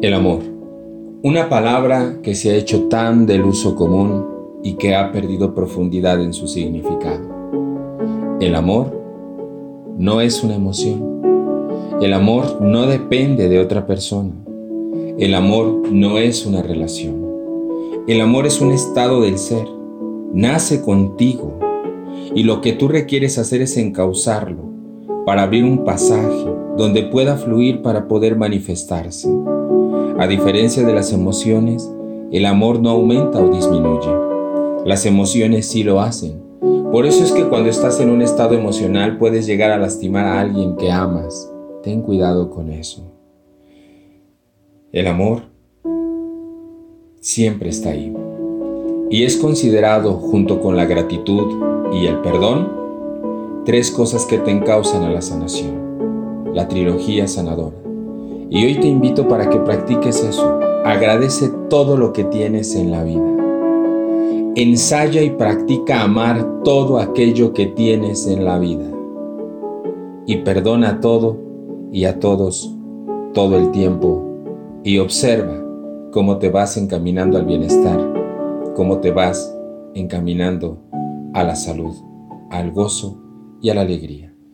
El amor. Una palabra que se ha hecho tan del uso común y que ha perdido profundidad en su significado. El amor no es una emoción. El amor no depende de otra persona. El amor no es una relación. El amor es un estado del ser. Nace contigo. Y lo que tú requieres hacer es encauzarlo para abrir un pasaje donde pueda fluir para poder manifestarse. A diferencia de las emociones, el amor no aumenta o disminuye. Las emociones sí lo hacen. Por eso es que cuando estás en un estado emocional puedes llegar a lastimar a alguien que amas. Ten cuidado con eso. El amor siempre está ahí. Y es considerado, junto con la gratitud y el perdón, tres cosas que te encausan a la sanación. La trilogía sanadora. Y hoy te invito para que practiques eso. Agradece todo lo que tienes en la vida. Ensaya y practica amar todo aquello que tienes en la vida. Y perdona todo y a todos todo el tiempo. Y observa cómo te vas encaminando al bienestar, cómo te vas encaminando a la salud, al gozo y a la alegría.